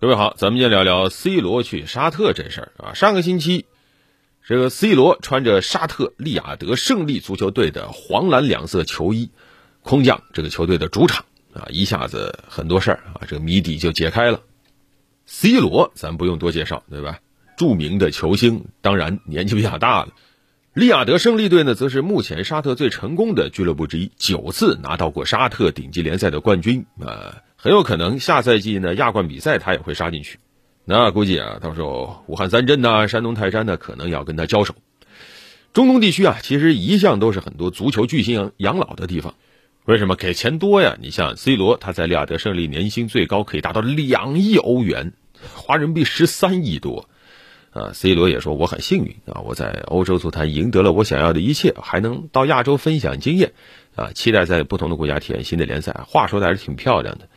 各位好，咱们先聊聊 C 罗去沙特这事儿啊。上个星期，这个 C 罗穿着沙特利雅得胜利足球队的黄蓝两色球衣，空降这个球队的主场啊，一下子很多事儿啊，这个谜底就解开了。C 罗咱不用多介绍，对吧？著名的球星，当然年纪比较大了。利雅得胜利队呢，则是目前沙特最成功的俱乐部之一，九次拿到过沙特顶级联赛的冠军啊。很有可能下赛季呢亚冠比赛他也会杀进去，那估计啊到时候武汉三镇呐、山东泰山呢可能要跟他交手。中东地区啊其实一向都是很多足球巨星养老的地方，为什么给钱多呀？你像 C 罗他在利雅得胜利年薪最高可以达到两亿欧元，花人币十三亿多。啊，C 罗也说我很幸运啊，我在欧洲足坛赢得了我想要的一切，还能到亚洲分享经验，啊，期待在不同的国家体验新的联赛。话说的还是挺漂亮的。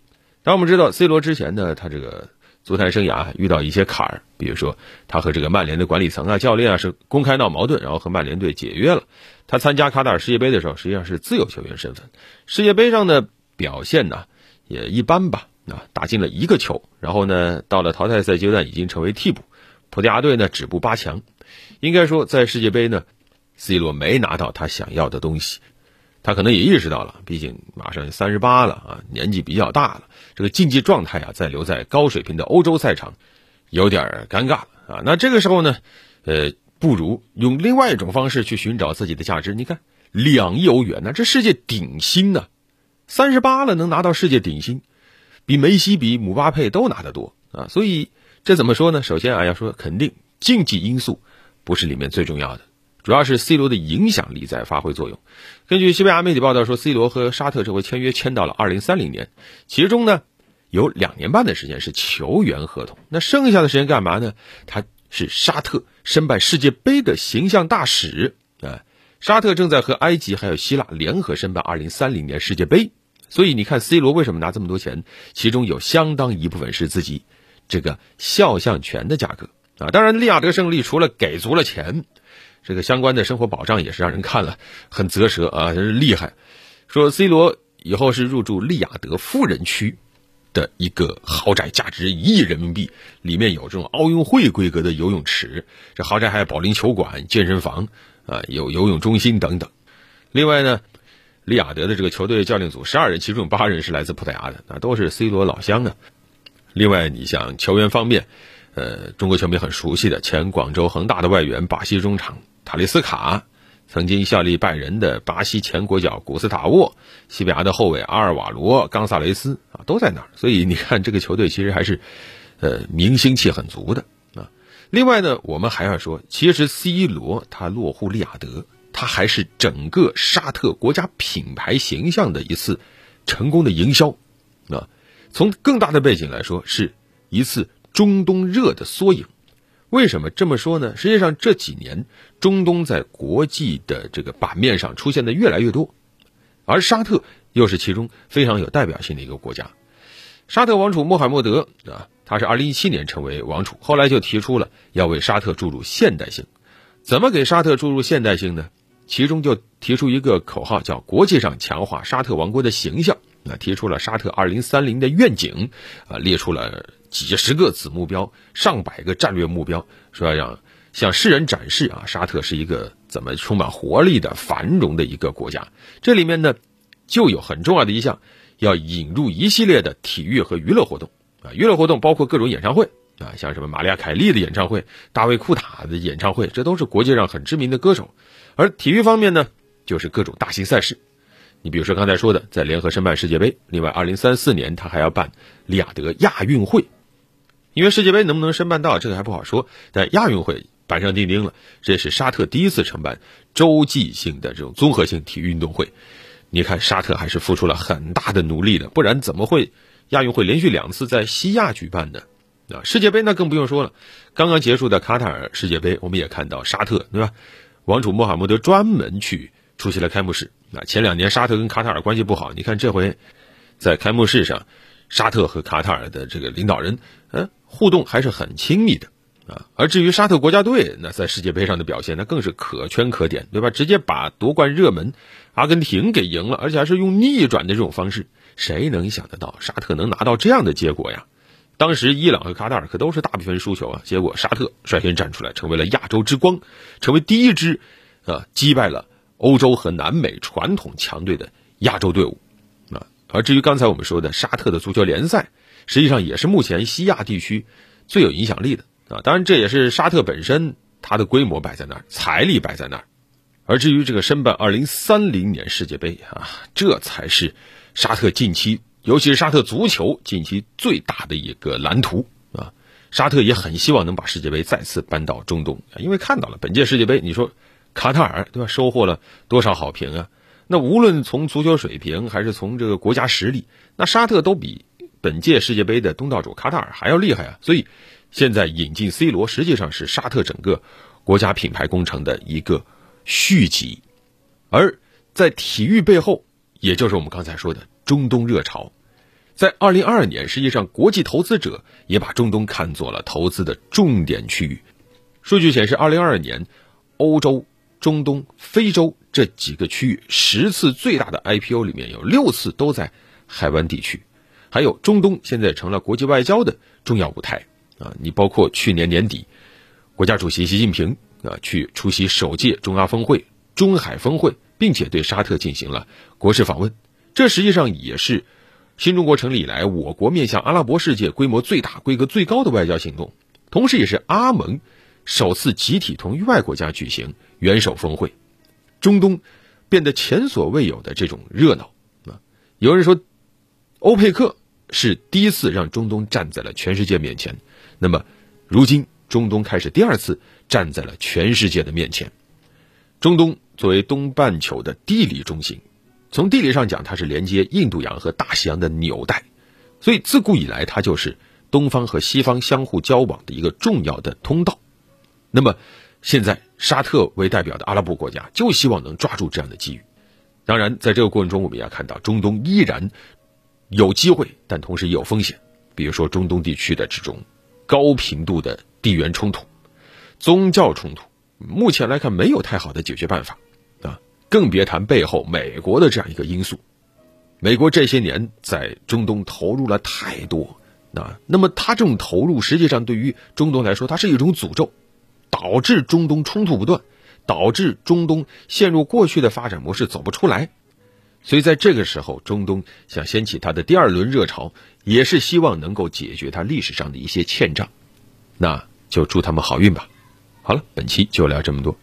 但我们知道，C 罗之前呢，他这个足坛生涯遇到一些坎儿，比如说他和这个曼联的管理层啊、教练啊是公开闹矛盾，然后和曼联队解约了。他参加卡塔尔世界杯的时候，实际上是自由球员身份。世界杯上的表现呢也一般吧，啊，打进了一个球，然后呢到了淘汰赛阶段已经成为替补，葡萄牙队呢止步八强。应该说，在世界杯呢，C 罗没拿到他想要的东西。他可能也意识到了，毕竟马上三十八了啊，年纪比较大了，这个竞技状态啊，再留在高水平的欧洲赛场，有点尴尬啊。那这个时候呢，呃，不如用另外一种方式去寻找自己的价值。你看，两亿欧元呢，这世界顶薪呢，三十八了能拿到世界顶薪，比梅西、比姆巴佩都拿得多啊。所以这怎么说呢？首先啊，要说肯定竞技因素不是里面最重要的。主要是 C 罗的影响力在发挥作用。根据西班牙媒体报道说，C 罗和沙特这回签约签到了2030年，其中呢有两年半的时间是球员合同，那剩下的时间干嘛呢？他是沙特申办世界杯的形象大使啊。沙特正在和埃及还有希腊联合申办2030年世界杯，所以你看 C 罗为什么拿这么多钱？其中有相当一部分是自己这个肖像权的价格啊。当然，利亚德胜利除了给足了钱。这个相关的生活保障也是让人看了很啧舌啊，真是厉害。说 C 罗以后是入住利雅得富人区的一个豪宅，价值一亿人民币，里面有这种奥运会规格的游泳池，这豪宅还有保龄球馆、健身房啊，有游泳中心等等。另外呢，利雅得的这个球队教练组十二人，其中有八人是来自葡萄牙的，那都是 C 罗老乡啊。另外，你像球员方面，呃，中国球迷很熟悉的前广州恒大的外援巴西中场。塔利斯卡，曾经效力拜仁的巴西前国脚古斯塔沃，西班牙的后卫阿尔瓦罗·冈萨雷斯啊，都在那儿。所以你看，这个球队其实还是，呃，明星气很足的啊。另外呢，我们还要说，其实 C 罗他落户利雅得，他还是整个沙特国家品牌形象的一次成功的营销啊。从更大的背景来说，是一次中东热的缩影。为什么这么说呢？实际上这几年，中东在国际的这个版面上出现的越来越多，而沙特又是其中非常有代表性的一个国家。沙特王储穆罕默德啊，他是2017年成为王储，后来就提出了要为沙特注入现代性。怎么给沙特注入现代性呢？其中就提出一个口号，叫“国际上强化沙特王国的形象”。那提出了沙特2030的愿景，啊，列出了。几十个子目标，上百个战略目标，说要让向世人展示啊，沙特是一个怎么充满活力的繁荣的一个国家。这里面呢，就有很重要的一项，要引入一系列的体育和娱乐活动啊。娱乐活动包括各种演唱会啊，像什么玛利亚凯莉的演唱会、大卫库塔的演唱会，这都是国际上很知名的歌手。而体育方面呢，就是各种大型赛事。你比如说刚才说的，在联合申办世界杯，另外二零三四年他还要办利雅得亚运会。因为世界杯能不能申办到，这个还不好说。但亚运会板上钉钉了，这是沙特第一次承办洲际性的这种综合性体育运动会。你看，沙特还是付出了很大的努力的，不然怎么会亚运会连续两次在西亚举办呢？啊，世界杯那更不用说了。刚刚结束的卡塔尔世界杯，我们也看到沙特对吧？王储穆罕默德专门去出席了开幕式。那前两年沙特跟卡塔尔关系不好，你看这回在开幕式上。沙特和卡塔尔的这个领导人，嗯，互动还是很亲密的啊。而至于沙特国家队，那在世界杯上的表现，那更是可圈可点，对吧？直接把夺冠热门阿根廷给赢了，而且还是用逆转的这种方式。谁能想得到沙特能拿到这样的结果呀？当时伊朗和卡塔尔可都是大比分输球啊，结果沙特率先站出来，成为了亚洲之光，成为第一支啊击败了欧洲和南美传统强队的亚洲队伍。而至于刚才我们说的沙特的足球联赛，实际上也是目前西亚地区最有影响力的啊。当然，这也是沙特本身它的规模摆在那儿，财力摆在那儿。而至于这个申办二零三零年世界杯啊，这才是沙特近期。尤其是沙特足球近期最大的一个蓝图啊，沙特也很希望能把世界杯再次搬到中东因为看到了本届世界杯，你说卡塔尔对吧，收获了多少好评啊？那无论从足球水平还是从这个国家实力，那沙特都比本届世界杯的东道主卡塔尔还要厉害啊！所以现在引进 C 罗，实际上是沙特整个国家品牌工程的一个续集，而在体育背后，也就是我们刚才说的。中东热潮，在二零二二年，实际上国际投资者也把中东看作了投资的重点区域。数据显示，二零二二年，欧洲、中东、非洲这几个区域十次最大的 IPO 里面有六次都在海湾地区，还有中东现在成了国际外交的重要舞台啊！你包括去年年底，国家主席习近平啊去出席首届中阿峰会、中海峰会，并且对沙特进行了国事访问。这实际上也是新中国成立以来我国面向阿拉伯世界规模最大、规格最高的外交行动，同时也是阿盟首次集体同域外国家举行元首峰会，中东变得前所未有的这种热闹啊！有人说，欧佩克是第一次让中东站在了全世界面前，那么如今中东开始第二次站在了全世界的面前。中东作为东半球的地理中心。从地理上讲，它是连接印度洋和大西洋的纽带，所以自古以来，它就是东方和西方相互交往的一个重要的通道。那么，现在沙特为代表的阿拉伯国家就希望能抓住这样的机遇。当然，在这个过程中，我们要看到中东依然有机会，但同时也有风险。比如说，中东地区的这种高频度的地缘冲突、宗教冲突，目前来看没有太好的解决办法啊。更别谈背后美国的这样一个因素，美国这些年在中东投入了太多，那那么他这种投入实际上对于中东来说，它是一种诅咒，导致中东冲突不断，导致中东陷入过去的发展模式走不出来，所以在这个时候，中东想掀起它的第二轮热潮，也是希望能够解决它历史上的一些欠账，那就祝他们好运吧。好了，本期就聊这么多。